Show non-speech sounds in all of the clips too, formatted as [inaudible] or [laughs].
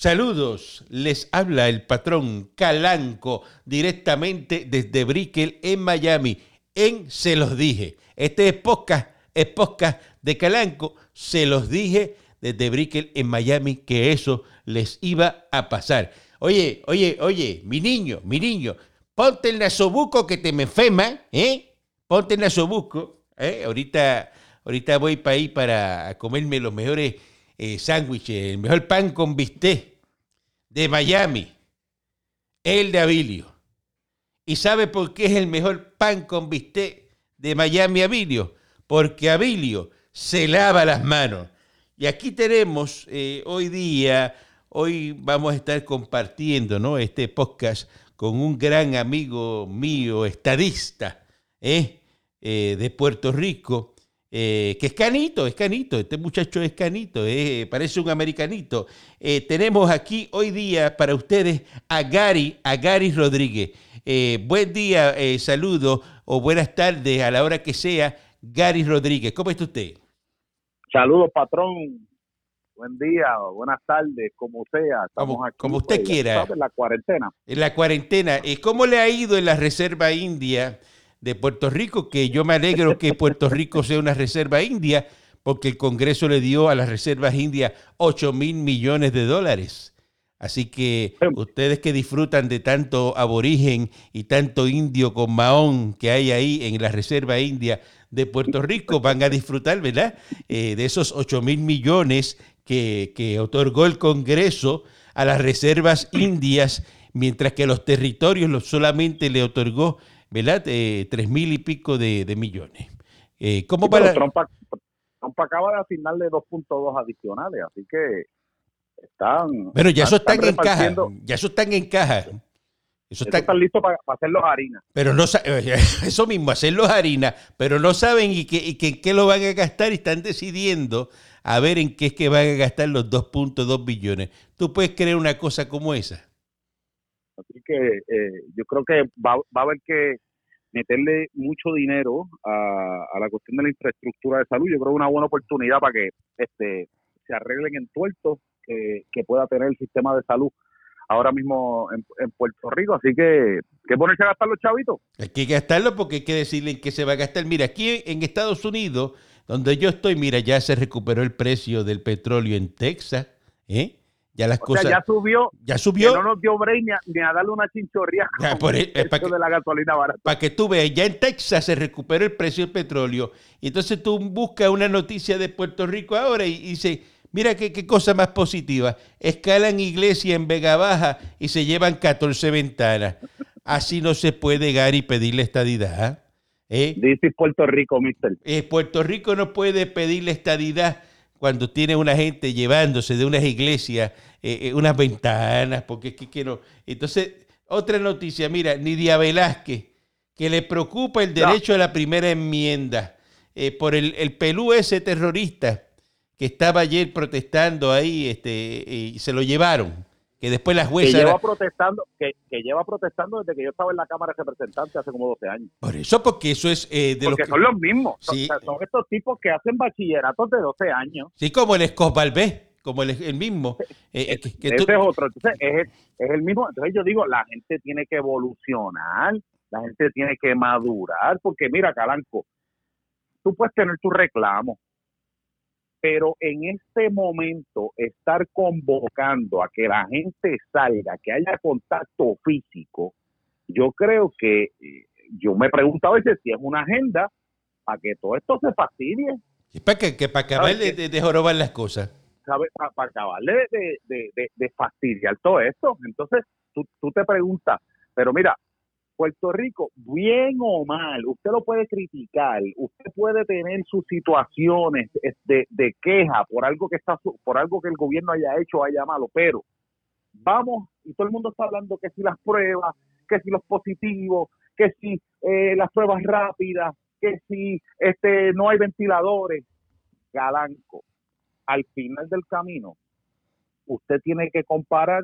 Saludos, les habla el patrón Calanco directamente desde Brickell en Miami. En Se los dije. Este es podcast, es podcast de Calanco. Se los dije desde Brickell en Miami que eso les iba a pasar. Oye, oye, oye, mi niño, mi niño, ponte el nasobuco que te me fema, ¿eh? Ponte el nasobuco, ¿eh? Ahorita, ahorita voy para ahí para comerme los mejores eh, sándwiches, el mejor pan con bistec de Miami, el de Abilio. ¿Y sabe por qué es el mejor pan con bistec de Miami Abilio? Porque Abilio se lava las manos. Y aquí tenemos eh, hoy día, hoy vamos a estar compartiendo ¿no? este podcast con un gran amigo mío, estadista ¿eh? Eh, de Puerto Rico, eh, que es canito, es canito, este muchacho es canito, eh, parece un americanito. Eh, tenemos aquí hoy día para ustedes a Gary, a Gary Rodríguez. buen día, saludo o buenas tardes a la hora que sea, Gary Rodríguez. ¿Cómo está usted? Saludos, patrón. Buen día, buenas tardes, como sea. Como, como, usted pues, quiera. En la cuarentena. En la cuarentena. ¿Cómo le ha ido en la Reserva India? De Puerto Rico, que yo me alegro que Puerto Rico sea una reserva india, porque el Congreso le dio a las reservas indias 8 mil millones de dólares. Así que ustedes que disfrutan de tanto aborigen y tanto indio con maón que hay ahí en la Reserva India de Puerto Rico, van a disfrutar, ¿verdad? Eh, de esos 8 mil millones que, que otorgó el Congreso a las reservas indias, mientras que los territorios solamente le otorgó ¿verdad? Eh, tres mil y pico de, millones. Eh, ¿Cómo para... Trump, acaba de asignarle 2.2 adicionales, así que están... Pero ya eso están, en caja, ya eso están en caja. Eso está, están listos para, hacerlos harina. Pero no [laughs] eso mismo, hacerlos harina, pero no saben y que, y que qué lo van a gastar y están decidiendo a ver en qué es que van a gastar los 2.2 billones. ¿Tú puedes creer una cosa como esa? Que eh, yo creo que va, va a haber que meterle mucho dinero a, la cuestión de la infraestructura de salud. Yo creo que es una buena oportunidad para que este se arreglen en tuertos que, que pueda tener el sistema de salud ahora mismo en, Puerto Rico. Así que, ¿qué ponerse a gastar los chavitos? Hay que gastarlo porque hay que decirle en qué se va a gastar. Mira, aquí en Estados Unidos, donde yo estoy, mira, ya se recuperó el precio del petróleo en Texas, ¿eh? Ya las cosas. ya subió. Ya subió. no nos dio break ni a, darle una chinchorría. [laughs] por e, para que, de la gasolina barata. Para que tú veas, ya en Texas se recuperó el precio del petróleo. Y entonces tú buscas una noticia de Puerto Rico ahora y, dices, mira qué, qué, cosa más positiva. Escalan iglesia en Vega Baja y se llevan 14 ventanas. Así no se puede, Gary, pedirle estadidad. ¿eh? Dice Puerto Rico, mister. Eh, Puerto Rico no puede pedirle estadidad cuando tiene una gente llevándose de unas iglesias eh, eh, unas ventanas, porque es que, no. Entonces, otra noticia, mira, Nidia Velázquez, que le preocupa el derecho a la primera enmienda eh, por el, el, pelú ese terrorista que estaba ayer protestando ahí este, y se lo llevaron. Que después las juezas. Que lleva, protestando, que, lleva protestando desde que yo estaba en la Cámara de Representantes hace como 12 años. Por eso, porque eso es. de porque son los mismos. Son, estos tipos que hacen bachilleratos de 12 años. Sí, como el Escos B como el, mismo. Eh, eh, ese es otro, entonces es, es el mismo. Entonces yo digo, la gente tiene que evolucionar, la gente tiene que madurar, porque mira, Calanco, tú puedes tener tu reclamo, pero en este momento estar convocando a que la gente salga, que haya contacto físico, yo creo que eh, yo me he preguntado a veces si es una agenda para que todo esto se fastidie. para que, que para acabar de, de jorobar las cosas para, acabarle de, de, fastidiar todo esto. Entonces, tú, tú te preguntas, pero mira, Puerto Rico, bien o mal, usted lo puede criticar, usted puede tener sus situaciones de, de, queja por algo que está por algo que el gobierno haya hecho haya malo, pero vamos y todo el mundo está hablando que si las pruebas, que si los positivos, que si eh, las pruebas rápidas, que si este no hay ventiladores, galanco al final del camino, usted tiene que comparar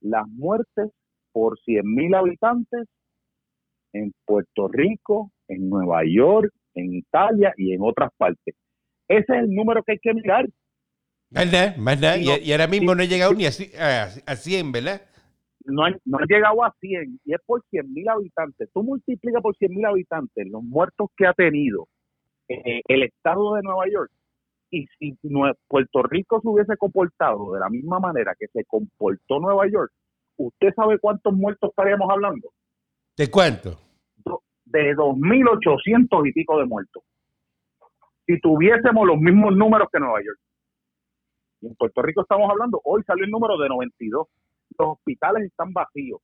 las muertes por 100 mil habitantes en Puerto Rico, en Nueva York, en Italia y en otras partes. Ese es el número que hay que mirar. Más nada. Y, y ahora mismo no ha llegado ni a, a, a 100, ¿verdad? no han, no llegado a 100 y es por 100 mil habitantes. Tú multiplicas por 100 mil habitantes los muertos que ha tenido eh, el estado de Nueva York y si Puerto Rico se hubiese comportado de la misma manera que se comportó Nueva York, ¿usted sabe cuántos muertos estaríamos hablando? ¿De cuánto? De 2.800 y pico de muertos. Si tuviésemos los mismos números que Nueva York. Y en Puerto Rico estamos hablando, hoy salió el número de 92 los hospitales están vacíos.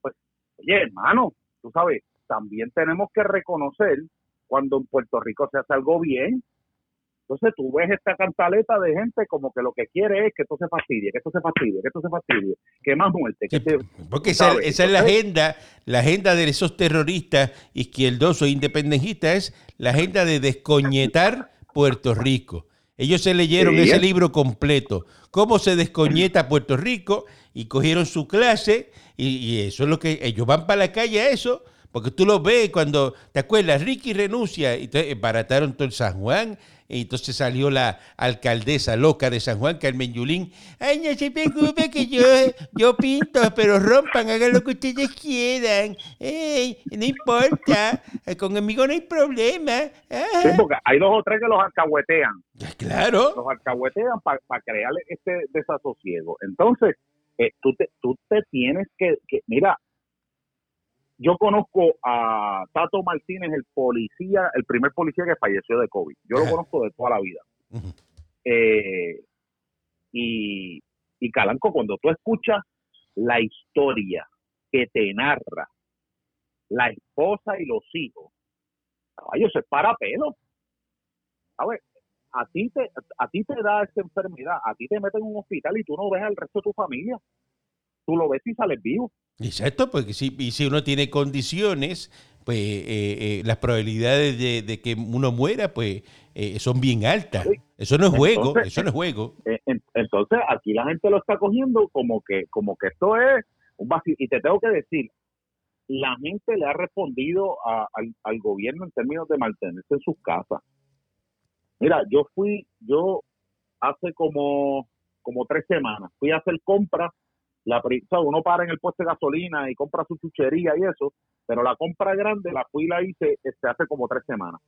Pues, oye, hermano, tú sabes, también tenemos que reconocer cuando en Puerto Rico se hace algo bien. Entonces tú ves esta cantaleta de gente como que lo que quiere es que esto se fastidie, que esto se fastidie, que esto se fastidie, que más muerte, que Sí, se- porque esa, es la agenda, la agenda de esos terroristas izquierdosos e independentistas es la agenda de descoñetar Puerto Rico. Ellos se leyeron Sí. ese libro completo, cómo se descoñeta Puerto Rico, y cogieron su clase, y, y eso es lo que ellos van para la calle a eso, porque tú lo ves cuando, ¿te acuerdas? Ricky renuncia, y entonces barataron todo el San Juan, entonces salió la alcaldesa loca de San Juan, Carmen Yulín. Ay, no se preocupe que yo, yo pinto, pero rompan, hagan lo que ustedes quieran. Ey, no importa, conmigo no hay problema. Sí, Ah, porque hay dos o tres que los alcahuetean, claro. los alcahuetean para crear este desasosiego. Entonces, eh, tú, te, tú te tienes que, que- mira, yo conozco a Tato Martínez, el policía, el primer policía que falleció de COVID. Yo lo conozco de toda la vida. Eh, y, y Calanco, cuando tú escuchas la historia que te narra la esposa y los hijos, caballo, se para pelo. ¿Sabes? A ti, te, a ti te da esta enfermedad, a ti te meten en un hospital y tú no ves al resto de tu familia. Tú lo ves y sales vivo. Exacto, porque si, y si uno tiene condiciones, pues eh, eh, las probabilidades de, de que uno muera, pues eh, son bien altas. Sí. Eso no es juego, eso no es juego. Eh, en- Entonces, aquí la gente lo está cogiendo como que, como que esto es un vacío. Y te tengo que decir, la gente le ha respondido a- al, al gobierno en términos de mantenerse en sus casas. Mira, yo fui, yo hace como, como tres semanas, fui a hacer compras. La, o sea, uno para en el puesto de gasolina y compra su chuchería y eso, pero la compra grande la fui y la hice este, hace como tres semanas.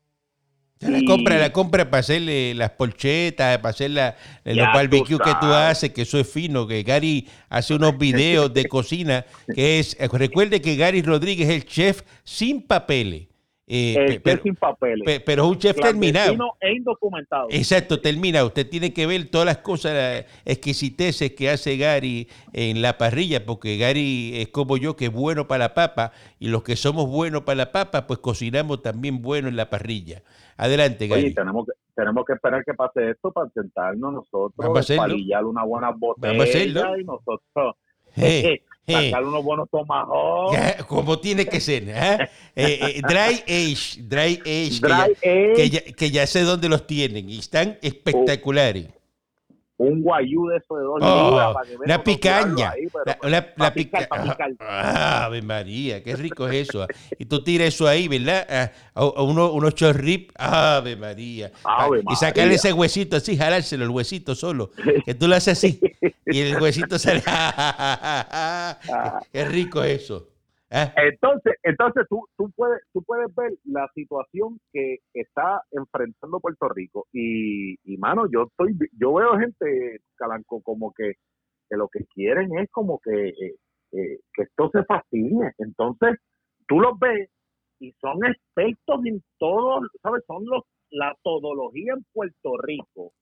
La compra, la compra para hacerle las polchetas, para hacer la, los Ya tú barbecues que tú haces, que eso es fino, que Gary hace unos videos de cocina, que es, eh, recuerde que Gary Rodríguez es el chef sin papeles, eh, El pero, sin papeles. pe- pero es un chef terminado. e indocumentado. Exacto, termina. Usted tiene que ver todas las cosas, las exquisiteces que hace Gary en la parrilla, porque Gary es como yo, que es bueno para la papa, y los que somos buenos para la papa, pues cocinamos también bueno en la parrilla. Adelante, Gary. Oye, tenemos que, tenemos que esperar que pase esto para sentarnos nosotros, Vamos a espalillar una buena botella Vamos a hacerlo. y nosotros Eh, [laughs] eh, sacar unos buenos tomahawks, como tiene que ser. ¿ah? [laughs] Eh, eh, dry age, dry age, que ya, dry que, age, ya, que ya sé dónde los tienen y están espectaculares. Un guayú de eso de dos Oh, libras para que una picaña. ahí, La, la- la pica- picar. Ah, [laughs] Ave María, qué rico es eso. ah. Y tú tiras eso ahí, ¿verdad? Ah, a- a uno- unos chorrip. Ave María. Ave y sacarle María. ese huesito así, jalárselo, el huesito solo. [laughs] Que tú lo haces así. Y el [laughs] huesito sale. qué rico eso. Ah, Entonces, entonces tú, tú puedes tú puedes ver la situación que está enfrentando Puerto Rico y, y mano, yo estoy yo veo gente calanco como que, que lo que quieren es como que eh, eh, que esto se fastidie. Entonces, tú los ves y son expertos en todo, ¿sabes? Son los la todología en Puerto Rico.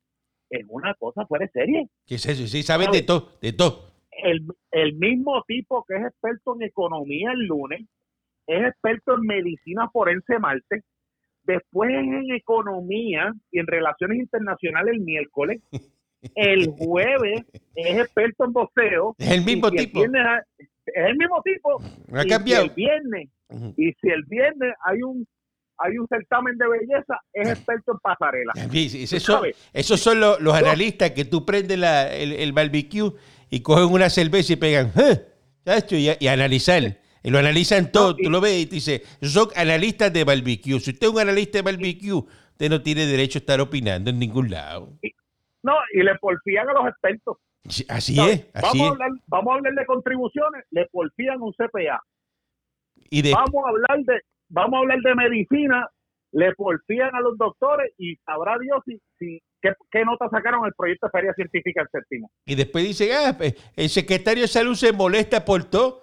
Es una cosa fuera de serie ¿Qué es eso? Sí, saben de todo, de todo. El, el mismo tipo que es experto en economía el lunes, es experto en medicina forense martes, después en economía y en relaciones internacionales el miércoles, el jueves es experto en boxeo. Es el mismo si tipo. viernes ha- es el mismo tipo. Ha cambiado. Si el viernes, y si el viernes hay un hay un certamen de belleza, es experto en pasarela. Sí, sí, ¿Tú Esos son, esos son los, los analistas que tú prendes la- el, el barbecue y cogen una cerveza y pegan, "Eh", y, y analizar. Y lo analizan todo. tú lo ves y te dice, son analistas de barbecue. Si usted es un analista de barbecue, usted no tiene derecho a estar opinando en ningún lado. No, y le porfían a los expertos. Así es, así vamos, A hablar, vamos a hablar de contribuciones, le porfían un CPA. Y de... Vamos a hablar de vamos a hablar de medicina, le porfían a los doctores y sabrá Dios si, si qué, qué nota sacaron el proyecto de Feria Científica séptimo. Y después dice, ah, pues, el secretario de salud se molesta por todo.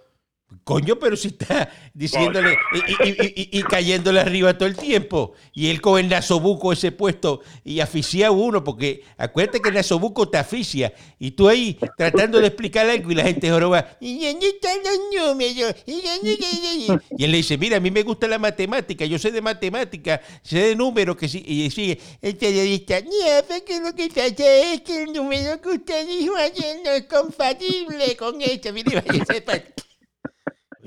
Coño, pero si está diciéndole y, y, y, y, cayéndole arriba todo el tiempo. Y él con el nasobuco ese puesto y aficia a uno, porque acuérdate que el nasobuco te aficia. Y tú ahí tratando de explicar algo y la gente joroba. Y él le dice, mira, a mí me gusta la matemática, yo sé de matemática, sé de números, que sí. Y sigue, el periodista, no, que lo que pasa es que el número que usted dijo ayer no es compatible con esto. Mira, vaya,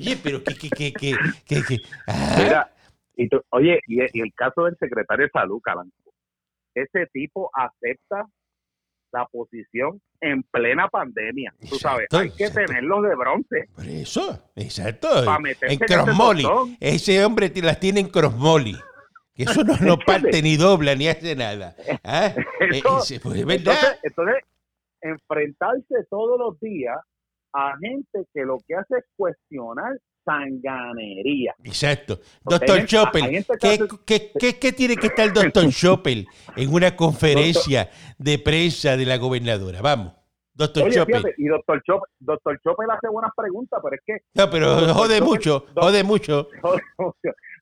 Oye, pero que, que, que, que, que, que ah. Mira, y tú, oye, y, y, el caso del secretario de salud, Calanco, ese tipo acepta la posición en plena pandemia. Tú sabes, hay que exacto. tenerlos de bronce. Por eso, exacto. En crossmoli. Ese, ese hombre las tiene en crossmoli. Que eso no, no [laughs] parte ni dobla ni hace nada. ¿Ah? [laughs] Eso, pues, es verdad. Entonces, entonces, enfrentarse todos los días a gente que lo que hace es cuestionar sanganería. Exacto. Doctor Chopel, ¿qué, ¿qué, qué, qué, tiene que estar el doctor [laughs] Chopel en una conferencia de prensa de la gobernadora? Vamos. Doctor Oye. Fíjate, y doctor Chopel, doctor Chopel hace buenas preguntas, pero es que... No, pero jode Chopel, mucho, jode mucho.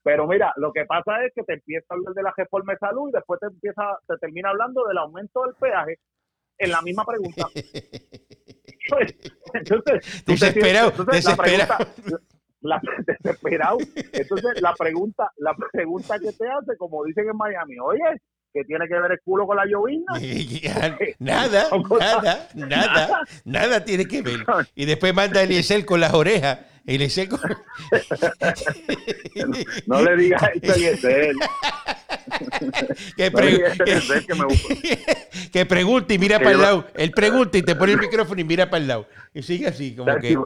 Pero mira, lo que pasa es que te empieza a hablar de la reforma de salud y después te empieza, te termina hablando del aumento del peaje en la misma pregunta. [laughs] entonces, desesperado, entonces, desesperado. La pregunta, la, [laughs] desesperado. Entonces, la pregunta, la pregunta que te hace, como dicen en Miami, oye, ¿qué tiene que ver el culo con la llovina? [laughs] [laughs] nada, nada, nada, nada tiene que ver. Y después manda a Eliezer con las orejas. Eliezer con... no, le digas eso a Eliezer. [laughs] que, pre [laughs] que, pregunte y mira para el lado. Él pregunta y te pone el micrófono y mira para el lado. Y sigue así, como que.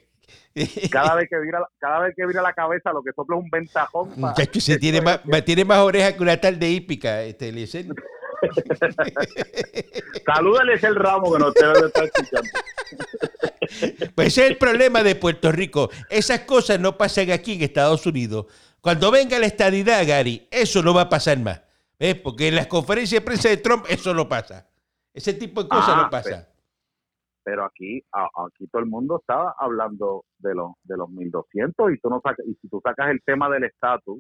[laughs] Cada vez que vira, cada vez que vira la cabeza, lo que sopla es un ventajón. Muchacho, se tiene más, tiene más orejas que una tarde hípica, este Eliezer. Salúdales el ramo que no te estar escuchando. Pues ese es el problema de Puerto Rico. Esas cosas no pasan aquí en Estados Unidos. Cuando venga la estadidad, Gary, eso no va a pasar más. ¿Ves? Porque en las conferencias de prensa de Trump eso no pasa. Ese tipo de cosas ah, no pasa. Pero, pero aquí, a, aquí todo el mundo estaba hablando de los de los 1200 y tú no sacas, y si tú sacas el tema del estatus,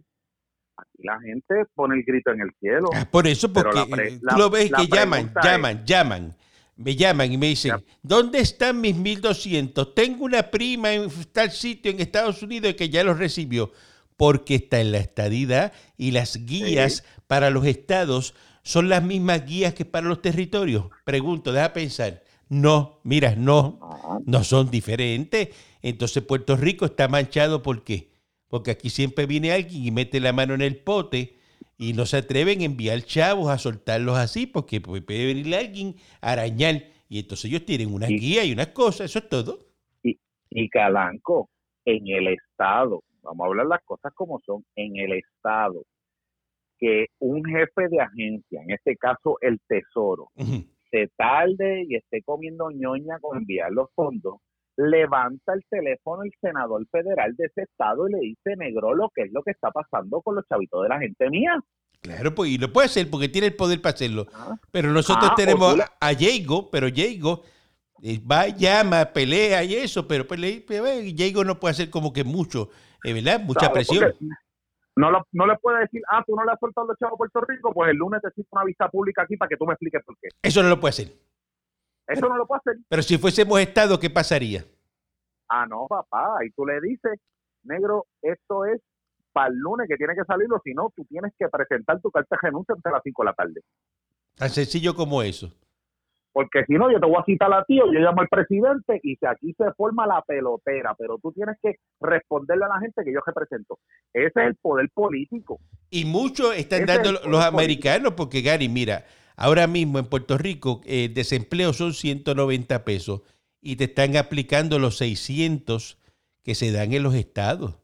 aquí la gente pone el grito en el cielo. Ah, por eso, porque pre, tú lo ves que llaman, llaman, es, llaman. Me llaman y me dicen, ya. ¿dónde están mis 1200? Tengo una prima en tal sitio en Estados Unidos que ya los recibió porque está en la estadidad y las guías sí. para los estados son las mismas guías que para los territorios. Pregunto, deja pensar. No, mira, no, no son diferentes. Entonces Puerto Rico está manchado ¿por qué? Porque aquí siempre viene alguien y mete la mano en el pote y no se atreven a enviar chavos a soltarlos así porque puede venir alguien a arañar y entonces ellos tienen una guía y unas cosas, eso es todo. Y, y Calanco, en el estado, vamos a hablar las cosas como son, en el Estado, que un jefe de agencia, en este caso el Tesoro, uh -huh. se tarde y esté comiendo ñoña con enviar los fondos, levanta el teléfono el senador federal de ese estado y le dice, negro, lo que es lo que está pasando con los chavitos de la gente mía. Claro, pues, y lo puede hacer porque tiene el poder para hacerlo. Ah. Pero nosotros ah, tenemos la... a Diego, pero Diego va, llama, pelea y eso, pero pelea, Diego no puede hacer como que mucho eh, ¿verdad? Mucha presión. No, lo, no le puede decir, ah, tú no le has soltado los chavos a Puerto Rico, pues el lunes te cito una vista pública aquí para que tú me expliques por qué. Eso no lo puede hacer. Eso pero, no lo puede hacer. Pero si fuésemos Estado, ¿qué pasaría? Ah, no, papá, y tú le dices, negro, esto es para el lunes que tiene que salirlo, si no, tú tienes que presentar tu carta de renuncia hasta las 5 de la tarde. Tan sencillo como eso porque si no, yo te voy a citar a ti o yo llamo al presidente y si aquí se forma la pelotera, pero tú tienes que responderle a la gente que yo represento. Ese es el poder político. Y muchos están Ese dando los americanos, porque Gary, mira, ahora mismo en Puerto Rico el eh, desempleo son 190 pesos y te están aplicando los 600 que se dan en los estados.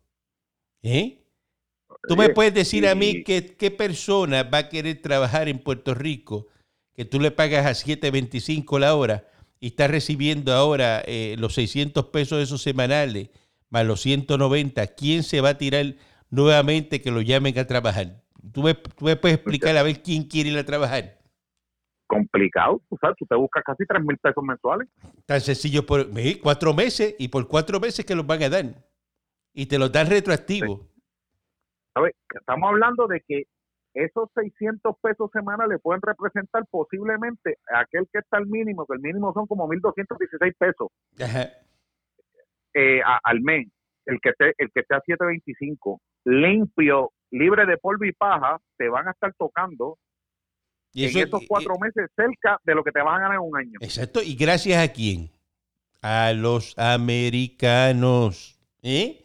¿Eh? Tú me puedes decir a mí que, qué persona va a querer trabajar en Puerto Rico que tú le pagas a 7.25 la hora y estás recibiendo ahora eh, los 600 pesos esos semanales más los 190, ¿quién se va a tirar nuevamente que lo llamen a trabajar? ¿Tú me, tú me puedes explicar a ver quién quiere ir a trabajar? complicado, tú sabes, tú te buscas casi 3 mil pesos mensuales. Tan sencillo, por cuatro meses y por cuatro meses que los van a dar. Y te los dan retroactivos. Estamos hablando de que esos 600 pesos semanales pueden representar posiblemente aquel que está al mínimo, que el mínimo son como 1.216 pesos eh, al mes, el que esté, el que esté a 7.25, limpio, libre de polvo y paja, te van a estar tocando y en esos cuatro meses cerca de lo que te van a ganar en un año. Exacto, y gracias a quién? A los americanos. ¿Eh?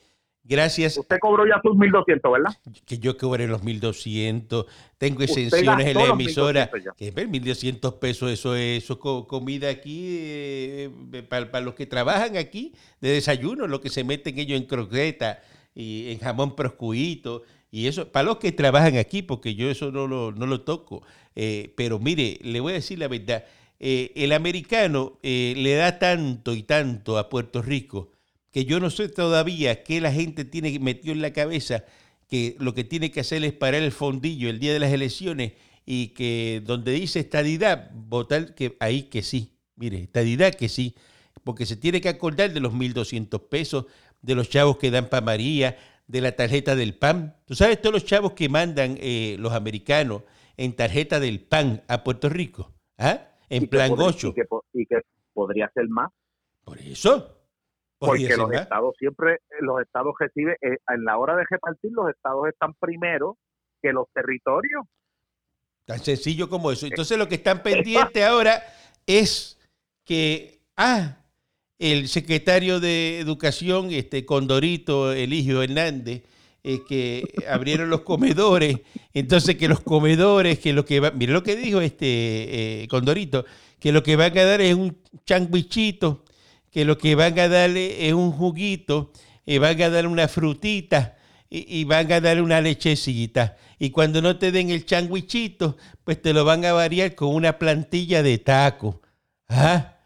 Gracias. Usted cobró ya sus 1.200, ¿verdad? Que yo cobré los 1.200. Tengo exenciones en la emisora. Que es 1.200 pesos, eso es eso, comida aquí eh, para, los que trabajan aquí de desayuno, lo que se meten ellos en croqueta y en jamón proscuito. Y eso, para los que trabajan aquí, porque yo eso no lo, no lo toco. Eh, pero mire, le voy a decir la verdad. Eh, el americano le da tanto y tanto a Puerto Rico que yo no sé todavía qué la gente tiene metido en la cabeza, que lo que tiene que hacer es parar el fondillo el día de las elecciones y que donde dice estadidad, votar que ahí que sí. Mire, estadidad que sí, porque se tiene que acordar de los 1.200 pesos, de los chavos que dan para María, de la tarjeta del PAN. Tú sabes todos los chavos que mandan eh, los americanos en tarjeta del PAN a Puerto Rico, ¿ah? En plan 8. y que podría ser más. Por eso, porque los estados siempre, los estados reciben, eh, en la hora de repartir, los estados están primero que los territorios. Tan sencillo como eso. Entonces lo que están [laughs] pendientes ahora es que, ah, el secretario de Educación, este Condorito Eligio Hernández, eh, que abrieron los comedores, entonces que los comedores, que lo que va, mire lo que dijo este eh, Condorito, que lo que van a dar es un changuichito que lo que van a darle es un juguito, y van a dar una frutita y, van a dar una lechecita. Y cuando no te den el changuichito, pues te lo van a variar con una plantilla de taco. ¿Ah?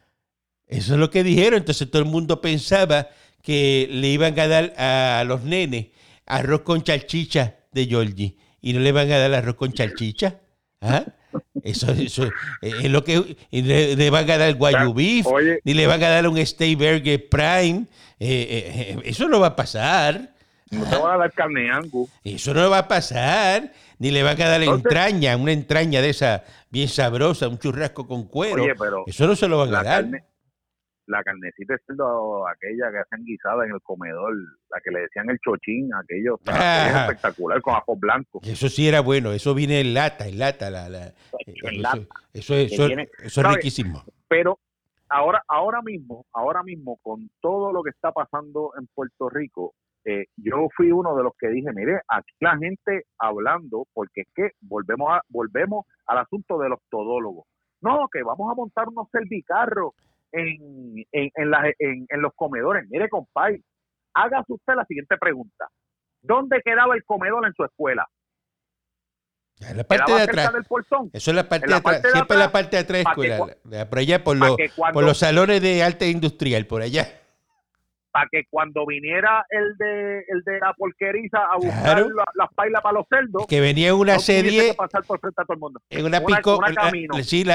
Eso es lo que dijeron. Entonces todo el mundo pensaba que le iban a dar a los nenes arroz con chalchicha de Georgie y no le van a dar arroz con chalchicha. ¿Ah? Eso, eso es lo que le, van a dar guayu beef, ni le van a dar un steak burger prime. Eh, eh, eh, eso no va a pasar. No te van a dar carne angus. Eso no va a pasar. Ni le van a dar entraña, una entraña de esa bien sabrosa, un churrasco con cuero. eso no se lo van a dar la carnecita cerdo, aquella que hacen guisada en el comedor, la que le decían el chochín, aquello, ah. espectacular con ajo blanco. Eso sí era bueno, eso viene en lata, en lata. La, la, eso, eso, es riquísimo. Pero ahora, ahora mismo, ahora mismo, con todo lo que está pasando en Puerto Rico, eh, yo fui uno de los que dije, mire, aquí la gente hablando, porque es que volvemos a, volvemos al asunto de los todólogos. No, que vamos a montar unos servicarros en, en, en, en, los comedores. Mire, compadre, hágase usted la siguiente pregunta. ¿Dónde quedaba el comedor en su escuela? En la parte de atrás. Del portón? Eso es la parte de atrás. Siempre la parte de atrás escuela. Por allá, por, los, por los salones de arte industrial, por allá para que cuando viniera el de el de la porqueriza a buscar las pailas para los cerdos que venía una serie pasar por frente a todo el mundo. en una, picol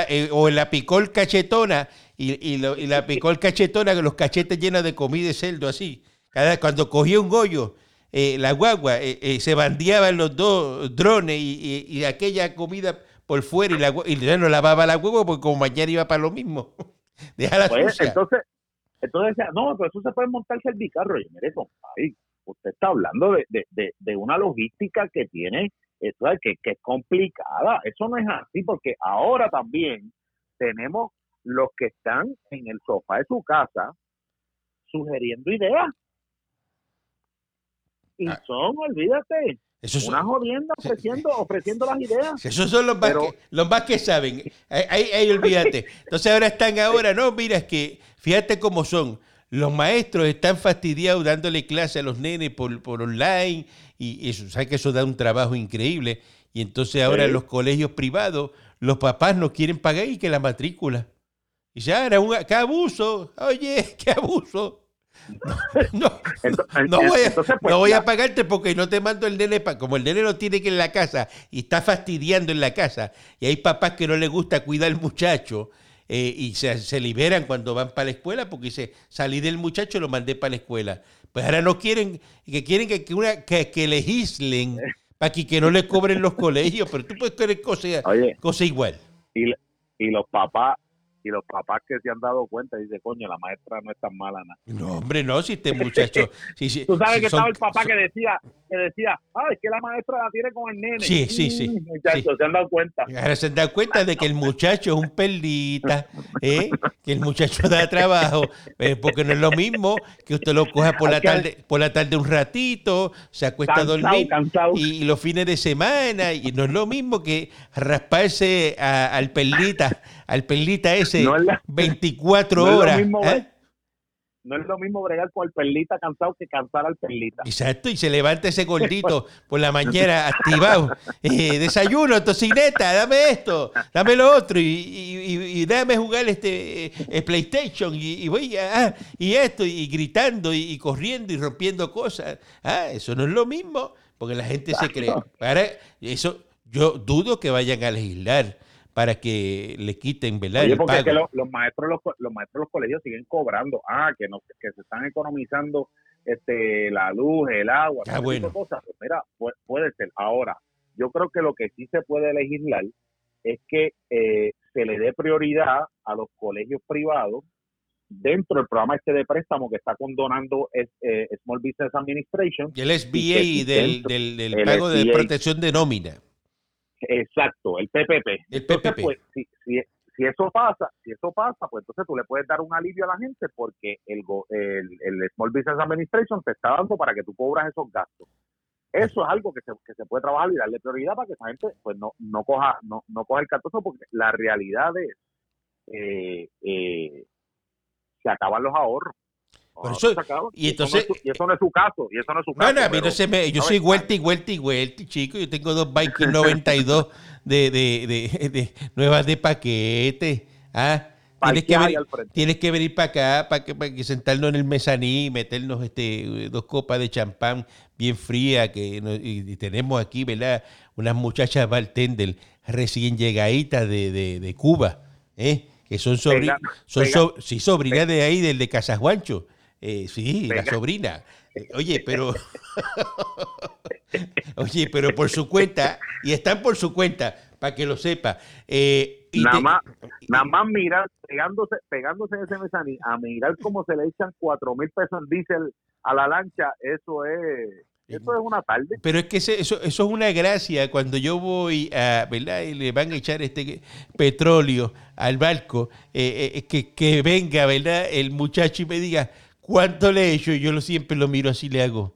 eh, o en la picol cachetona y, y, lo, y la picol cachetona con los cachetes llenos de comida de cerdo así. Cada cuando cogía un gollo eh, la guagua eh, se bandeaban los dos drones y, y, aquella comida por fuera y la y no lavaba la huevo porque como mañana iba para lo mismo. [laughs] Déjala pues, entonces entonces decía, no, pero eso se puede montar el bicarro. Y mire, compadre, usted está hablando de, de, de, una logística que tiene, eso que, que es complicada. Eso no es así, porque ahora también tenemos los que están en el sofá de su casa sugiriendo ideas. Y ah. son, olvídate, una jodienda ofreciendo, ofreciendo las ideas. Esos son los más, que, los más que saben. Ahí, ahí, olvídate. Entonces ahora están ahora, no, mira, es que fíjate cómo son. Los maestros están fastidiados dándole clase a los nenes por, por online y eso, sabes que eso da un trabajo increíble. Y entonces ahora los colegios privados los papás no quieren pagar y que la matrícula. Y ya era un qué abuso, oye, [laughs] qué abuso. [laughs] No, no, voy, a, pues, no voy a pagarte porque no te mando el nene, como el nene lo tiene que en la casa y está fastidiando en la casa, y hay papás que no les gusta cuidar al muchacho, eh, y se, liberan cuando van para la escuela porque dice, salí del muchacho lo mandé para la escuela. Pues ahora no quieren, que quieren que, una, que, que legislen para que, que no le cobren los colegios, pero tú puedes querer cosas cosa igual. Y, y los papás y los papás que se han dado cuenta dicen, coño, la maestra no es tan mala. No, hombre, no, si este muchacho... [laughs] si, Tú sabes que estaba el papá que decía, que decía, ah, es que la maestra la tiene con el nene. Sí, sí, sí. Mm, muchachos, se han dado cuenta. Ahora se han dado cuenta de que el muchacho es un perlita, ¿eh? [laughs] que el muchacho da trabajo, eh, porque no es lo mismo que usted lo coja por la tarde por la tarde un ratito, se acuesta a dormir Y, los fines de semana, y no es lo mismo que rasparse al perlita al perlita ese 24 horas. ¿eh? No es lo mismo bregar con el perlita cansado que cansar al perlita. Exacto, y se levanta ese gordito [laughs] por la mañana activado. Eh, desayuno, tocineta, dame esto, dame lo otro, y, dame jugar este eh, PlayStation, y, voy a, ah, y esto, y gritando, y, corriendo, y rompiendo cosas. Ah, eso no es lo mismo, porque la gente se cree. Para eso, yo dudo que vayan a legislar para que le quiten, ¿verdad? Oye, porque Es que los, maestros los, los maestros los colegios siguen cobrando, ah, que no que se están economizando este la luz, el agua, ah, bueno. cosas. Pues mira, puede, ser. Ahora, yo creo que lo que sí se puede legislar es que eh, se le dé prioridad a los colegios privados dentro del programa este de préstamo que está condonando es, eh, Small Business Administration. Y el SBA del, del, del pago de protección de nómina. Exacto, el PPP. El PPP. pues, si, si, eso pasa, si eso pasa, pues entonces tú le puedes dar un alivio a la gente porque el, el, Small Business Administration te está dando para que tú cobras esos gastos. Eso es algo que se, que se puede trabajar y darle prioridad para que esa gente pues no, no coja no, no coja el cartoso porque la realidad es eh, eh, se acaban los ahorros y entonces. y eso no es su caso. Y eso no es su caso. No, no, me, yo soy vuelta y vuelta y vuelta, chico. Yo tengo dos Viking [laughs] 92 de, de, de, de, nuevas de paquete. Ah, tienes que, venir, tienes que venir para acá para que, para que sentarnos en el mezaní, meternos este, dos copas de champán bien fría que y, tenemos aquí, ¿verdad? Unas muchachas bartender recién llegaditas de, de, de Cuba, ¿eh? que son, sobrinas son sí, sobrinas de ahí, del de Casajuancho. Eh, sí, la sobrina. Oye, pero. [laughs] [laughs] Oye, pero por su cuenta, y están por su cuenta, para que lo sepa. Eh, nada, más, nada más mirar, pegándose, pegándose en ese mesaní, a mirar cómo se le echan cuatro mil pesos en diésel a la lancha, eso es. Eso es una tarde. Pero es que eso, eso es una gracia cuando yo voy a, ¿verdad? Y le van a echar este petróleo al barco, eh, eh que, que venga, ¿verdad? El muchacho y me diga, ¿Cuánto le he hecho? Yo lo, siempre lo miro así, le hago.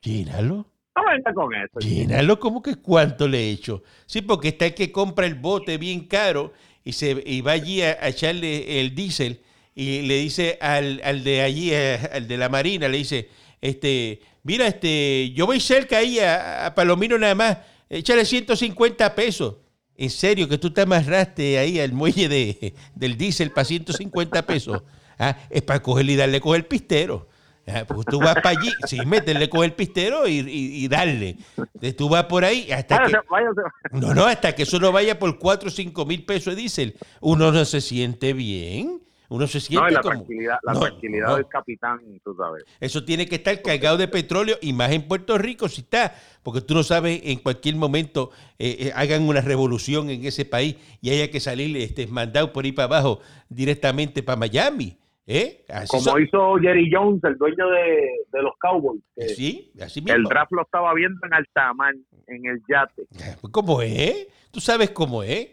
Llénalo. No venga con eso. Llénalo, ¿cómo que cuánto le he hecho? Sí, porque está el que compra el bote bien caro y, se, y va allí a, echarle el diésel y le dice al, al de allí, al de la marina, le dice, este, mira, este, yo voy cerca ahí a, Palomino nada más, échale 150 pesos. En serio, que tú te amarraste ahí al muelle de, del diésel para 150 pesos. ¿Ah? es para cogerle y darle con el pistero. ¿ah? Pues tú vas para allí, sí, meterle con el pistero y, darle. Entonces tú vas por ahí hasta que... No, no, hasta que eso no vaya por 4 o 5 mil pesos de diésel. Uno no se siente bien. Uno se siente no, la como... Tranquilidad, la tranquilidad del capitán, tú sabes. Eso tiene que estar cargado de petróleo y más en Puerto Rico si está, porque tú no sabes en cualquier momento eh, eh, hagan una revolución en ese país y haya que salir este, mandado por ahí para abajo directamente para Miami. ¿Eh? Como hizo Jerry Jones, el dueño de, los Cowboys. sí, así mismo. El draft lo estaba viendo en Altamán, en el yate. Pues, ¿Cómo es? ¿Tú sabes cómo es?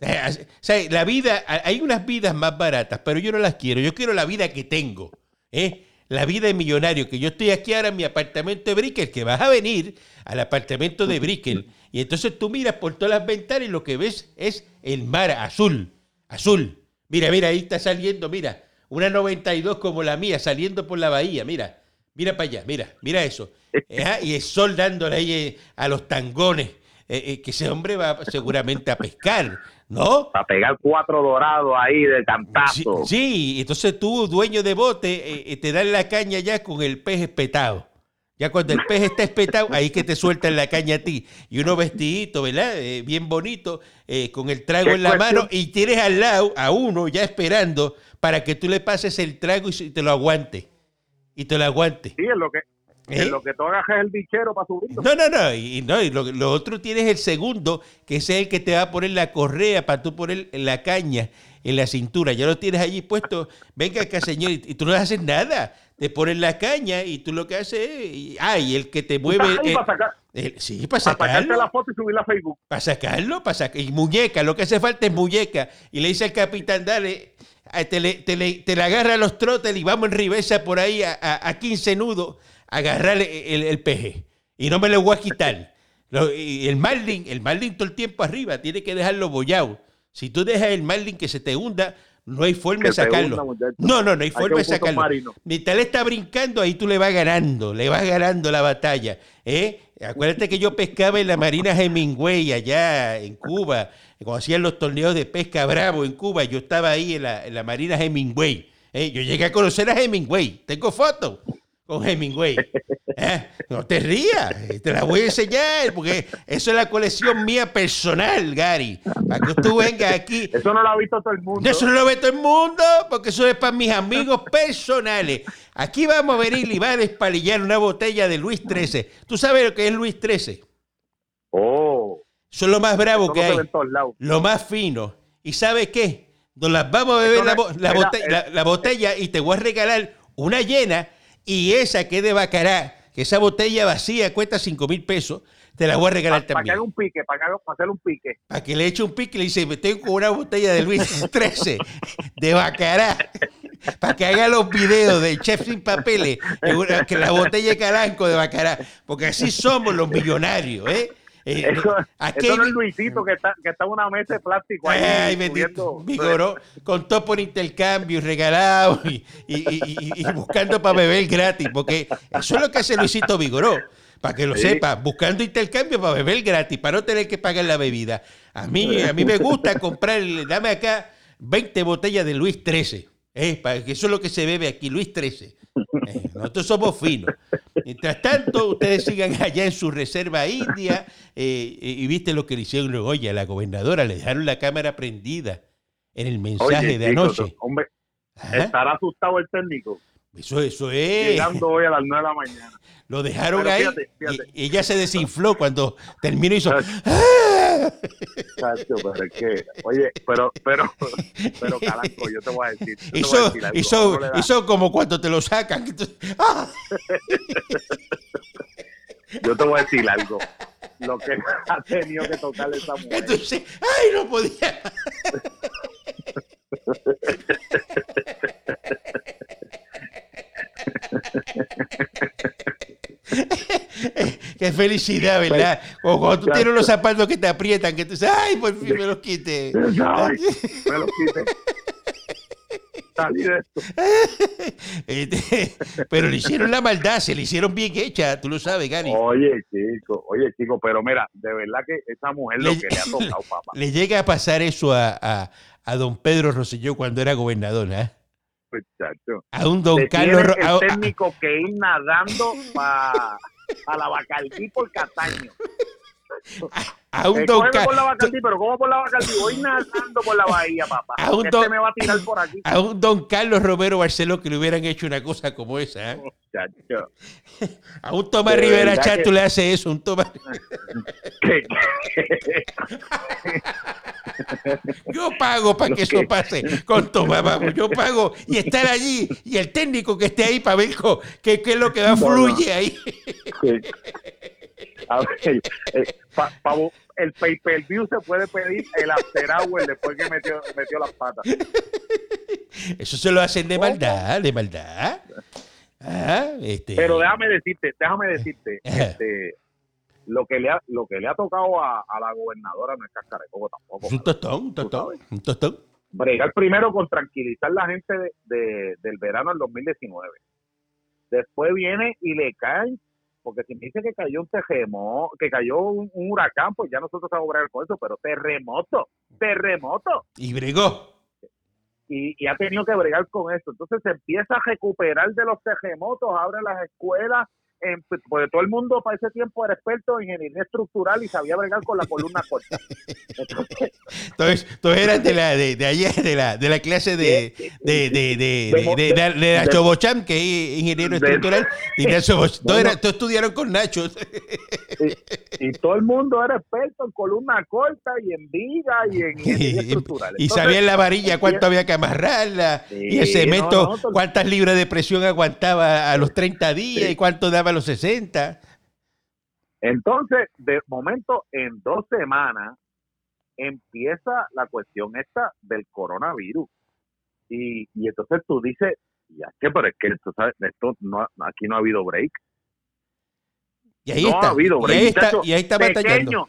Eh, o sea, la vida, hay unas vidas más baratas, pero yo no las quiero. Yo quiero la vida que tengo. ¿eh? La vida de millonario, que yo estoy aquí ahora en mi apartamento de Brickell, que vas a venir al apartamento de Brickell, y entonces tú miras por todas las ventanas y lo que ves es el mar azul, azul. Mira, mira, ahí está saliendo, mira, una 92 como la mía saliendo por la bahía, mira, mira para allá, mira, mira eso. [laughs] Ah, y el sol dándole ahí eh, a los tangones, eh, eh, que ese hombre va seguramente a pescar, ¿no? Para pegar cuatro dorados ahí de cantazo. sí, entonces tú, dueño de bote, eh, te dan la caña ya con el pez espetado. Ya cuando el pez está espetado, ahí que te sueltan la caña a ti. Y uno vestidito, ¿verdad? Eh, bien bonito, eh, con el trago ¿Qué en la cuestión? mano y tienes al lado a uno ya esperando para que tú le pases el trago y te lo aguante. Y te lo aguante. Sí, en lo que, ¿Eh? lo que tú agarras el bichero para subirlo. No, no, no. Y, no, y lo, lo otro tienes el segundo, que es el que te va a poner la correa para tú poner la caña en la cintura. Ya lo tienes allí puesto. Venga acá, señor. Y, y tú no haces nada. Te pones la caña y tú lo que haces es. y- ah, y el que te mueve. El- para, sacar, el- sí, para para sacarte sacarlo. la foto y subirla a Facebook. Para sacarlo, para sacar. Y muñeca, lo que hace falta es muñeca. Y le dice al capitán, dale, te le, te le- te le agarra los trotes y vamos en ribesa por ahí a, a, a 15 nudos a agarrar el, el, el peje. Y no me lo voy a quitar. El marlin, el marlin todo el tiempo arriba, tiene que dejarlo bollado. Si tú dejas el marlin que se te hunda, no hay forma de sacarlo. no, no, no hay Hay forma de sacarlo. marino. Mientras él está brincando, ahí tú le vas ganando, le vas ganando la batalla. ¿eh? Acuérdate que yo pescaba en la Marina Hemingway allá en Cuba, cuando hacían los torneos de pesca bravo en Cuba, yo estaba ahí en la, en la Marina Hemingway. ¿eh? Yo llegué a conocer a Hemingway, tengo fotos con Hemingway. ¿eh? No te rías, te la voy a enseñar, porque eso es la colección mía personal, Gary. Para que tú vengas aquí Eso no lo ha visto todo el mundo. eso no lo ve todo el mundo, porque eso es para mis amigos personales. Aquí vamos a venir y va a despalillar una botella de Luis XIII. ¿Tú sabes lo que es Luis XIII? Oh, Eso es lo más bravo que hay, lo más fino. ¿Y sabes qué? Nos las vamos a beber la, no- bo- la mira, bote- eh. la- la botella y te voy a regalar una llena y esa que es de Bacará, que esa botella vacía cuesta 5 mil pesos, te la voy a regalar Para que también. un pique, para que hacer un pique. Para que le eche un pique y le dice, me tengo una botella de Luis XIII, de Bacará, [laughs] para que haga los videos de Chef Sin Papeles, que, la botella de Calanco de Bacará, porque así somos los millonarios, ¿eh? Eh, Eso, aquí eso no hay- es Luisito que está, que está en una mesa de plástico ahí. Ay, bendito, vigoró, con todo por intercambio y regalado y, y- y- y- buscando para beber gratis, porque eso es lo que hace Luisito Vigoró, para que lo Sí. sepa, buscando intercambio para beber gratis, para no tener que pagar la bebida. A mí, a mí me gusta comprar, dame acá 20 botellas de Luis XIII, eh, para que eso es lo que se bebe aquí, Luis XIII. Eh, [laughs] nosotros somos finos. Mientras tanto, ustedes sigan [laughs] allá en su reserva india eh, y viste lo que le hicieron luego, oye, a la gobernadora le dejaron la cámara prendida en el mensaje Oye, de anoche. Hombre, estará asustado el técnico. Eso, eso es. Llegando hoy a las 9 de la mañana. Lo dejaron Pero ahí fíjate, fíjate. y ella se desinfló cuando terminó y hizo. Chacho. ¡Ah! Pero es que, oye, pero, pero, pero Calanco, yo te voy a decir. voy a Hizo, decir algo. hizo, da- hizo como cuando te lo sacan. Entonces, ¡ah! Yo te voy a decir algo. Lo que [laughs] ha tenido que tocarle esa mujer. Entonces, ¡ay, no podía! [laughs] [laughs] Qué felicidad, ¿verdad? O cuando tú tienes los zapatos que te aprietan, que tú dices, ¡ay, por fin me los quité! Ay, me lo quite. Salí de esto. [laughs] Este, Pero le hicieron la maldad, se le hicieron bien hecha, tú lo sabes, Gary. Oye, chico, oye, chico, pero mira, de verdad que esa mujer lo Le- que le ha tocado, [laughs] papá. Le llega a pasar eso a, a- a don Pedro Rosselló cuando era gobernador, ¿ah? Muchacho. A un don Carlos... Ro- el a- a- técnico que ir nadando para a la Bacardí por Cataño. a un Eh, don cógeme Ca- por la Bacardí, pero ¿cómo por la Bacardí? Voy nadando por la bahía, papá. A un Este don- me va a tirar por aquí. a un don Carlos Romero Barceló que le hubieran hecho una cosa como esa. ¿eh? Muchacho. A un Tomás Rivera verdad Chat que- le haces eso, un Tomás. [laughs] [laughs] Yo pago para que eso pase con Tomás, vamos, yo pago y estar allí y el técnico que esté ahí para ver qué, es lo que va fluye ahí. que- A ver, eh, pa- pa- el pay per view se puede pedir el after hour después que metió, metió las patas. Eso se lo hacen de maldad, de maldad. Ah, este, Pero déjame decirte, déjame decirte, este, lo que le ha, lo que le ha tocado a, a la gobernadora no es cascarecoco tampoco. es un tostón, un tostón, un tostón. bregar primero con tranquilizar la gente de, de- del verano del 2019. Después viene y le caen porque si me dice que cayó un terremoto, que cayó un, huracán, pues ya nosotros vamos a bregar con eso, pero terremoto, terremoto. Y bregó. Y, y, ha tenido que bregar con eso. Entonces se empieza a recuperar de los terremotos, ahora las escuelas, porque todo el mundo para ese tiempo era experto en ingeniería estructural y sabía bregar con la columna corta. Entonces, tú eras de la de, ayer, de la, de la clase de de, de, de, de, Nacho Bocham, que es ingeniero estructural, y Nacho tú, estudiaron con Nacho. Y, todo el mundo era experto en columna corta y en viga y en ingeniería [laughs] estructural. y sabía en la varilla cuánto había que amarrarla, y el cemento, cuántas libras de presión aguantaba a los 30 días y cuánto daba los 60. Entonces, de momento, en dos semanas, empieza la cuestión esta del coronavirus. Y, y entonces tú dices, ya que, pero es que esto, esto no, aquí no ha habido break. Y ahí está. Ha habido break. Y ahí está, y ahí está pequeño,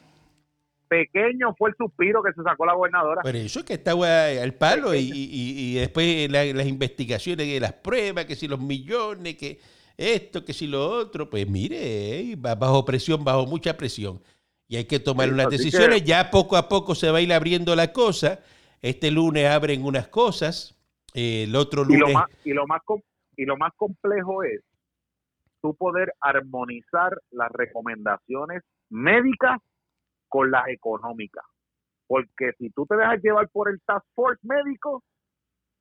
pequeño fue el suspiro que se sacó la gobernadora. Pero eso es que está al palo y, y, y, después las investigaciones las pruebas, que si los millones, que esto, que si lo otro, pues mire, bajo presión, bajo mucha presión. Y hay que tomar unas decisiones. Ya poco a poco se va a ir abriendo la cosa. Este lunes abren unas cosas, el otro lunes... Y lo más, y lo más, y lo más complejo es tú poder armonizar las recomendaciones médicas con las económicas. Porque si tú te dejas llevar por el Task Force médico,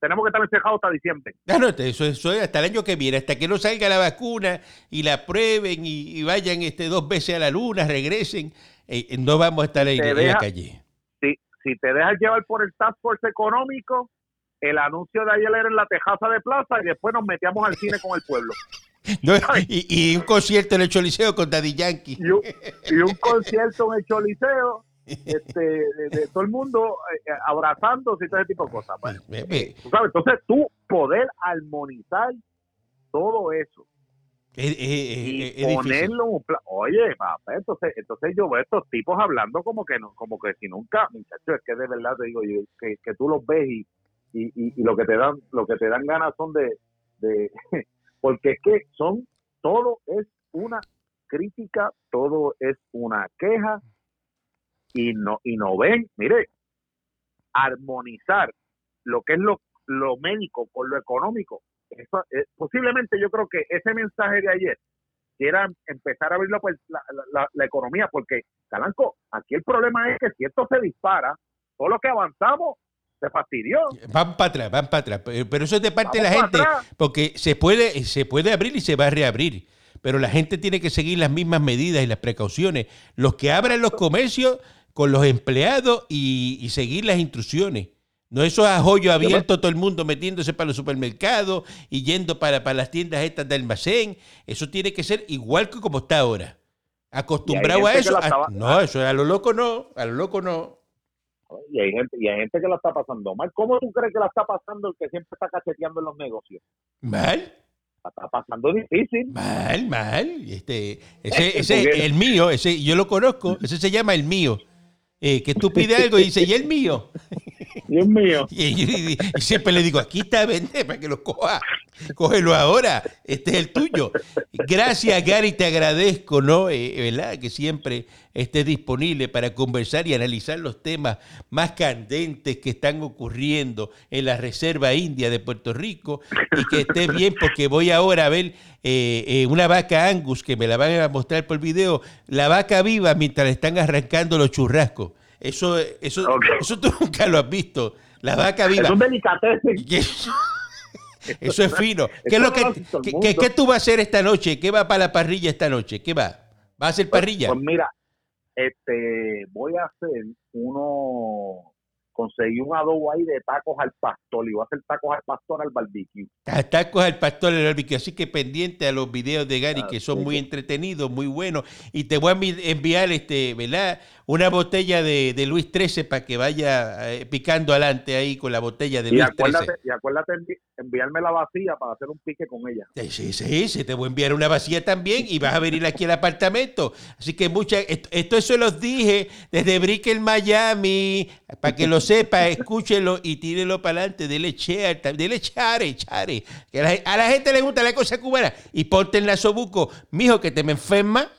tenemos que estar encerrados hasta diciembre. No, eso, eso es hasta el año que viene, hasta que no salga la vacuna y la prueben y, vayan este dos veces a la luna, regresen, eh, eh, no vamos a estar ahí en la calle. Si, si te dejas llevar por el Task Force económico, el anuncio de ayer era en la tejaza de plaza y después nos metíamos al cine con el pueblo. [laughs] y, un concierto en el Choliseo con Daddy Yankee. Y un, y un concierto en el Choliseo este, de, todo el mundo eh, abrazándose y todo ese tipo de cosas. Pues. Entonces, tú poder armonizar todo eso y ponerlo en un plan. Oye, papá, entonces, entonces yo veo estos tipos hablando como que no, como que si nunca, muchachos, es que de verdad te digo yo, que, que tú los ves y, y, y, lo que te dan, lo que te dan ganas son de, de [laughs] porque es que son, todo es una crítica, todo es una queja, y no, y no ven, mire, armonizar lo que es lo, lo médico con lo económico. Eso, eh, posiblemente yo creo que ese mensaje de ayer quiera empezar a abrir pues, la, la, la, economía, porque, Calanco, aquí el problema es que si esto se dispara, todo lo que avanzamos se fastidió. Van para atrás, van para atrás. Pero eso es de parte de la gente, porque se puede, se puede abrir y se va a reabrir. Pero la gente tiene que seguir las mismas medidas y las precauciones. Los que abran los comercios con los empleados y, seguir las instrucciones. No eso a joyo abierto, todo el mundo metiéndose para los supermercados y yendo para, para las tiendas estas de almacén. Eso tiene que ser igual que como está ahora. Acostumbrado a eso. no, eso a lo loco no, a lo loco no. Y hay, gente, y hay gente que la está pasando mal. ¿Cómo tú crees que la está pasando el que siempre está cacheteando en los negocios? Mal. La está pasando difícil. Mal, mal. Este, ese, [laughs] ese, el mío, ese, yo lo conozco, ese se llama el mío eh, que tú pides algo y dice, ¿y el mío? [laughs] Y el mío. [laughs] Y, siempre le digo, aquí está, vende para que lo coja. Cógelo ahora, este es el tuyo. Gracias, Gary, te agradezco, ¿no? Eh, ¿Verdad? Que siempre estés disponible para conversar y analizar los temas más candentes que están ocurriendo en la Reserva India de Puerto Rico y que estés bien porque voy ahora a ver eh, eh, una vaca Angus que me la van a mostrar por video, la vaca viva mientras le están arrancando los churrascos. Eso, eso, eso tú nunca lo has visto. La vaca viva. Es [laughs] Eso es fino. ¿Qué, es lo que, ¿qué, tú vas a hacer esta noche? ¿Qué va para la parrilla esta noche? ¿Qué va? ¿Va a hacer pues, parrilla? Pues, mira, este, voy a hacer uno, conseguí un adobo ahí de tacos al pastor y voy a hacer tacos al pastor al barbecue. Ah, tacos al pastor al barbecue, así que pendiente a los videos de Gary que son muy entretenidos, muy buenos y te voy a enviar este, ¿verdad? Una botella de, de Luis XIII para que vaya eh, picando adelante ahí con la botella de Luis XIII. Y acuérdate, enviarme la vacía para hacer un pique con ella. Sí, sí, sí, te voy a enviar una vacía también y vas a venir aquí al apartamento. Así que mucha, esto, esto se los dije desde Brickell, Miami, para que lo sepa, escúchelo y tírelo para adelante, dele share, dele chare, chare. Que a la, a la gente le gusta la cosa cubana y ponte en la sobuco, mijo, que te me enferma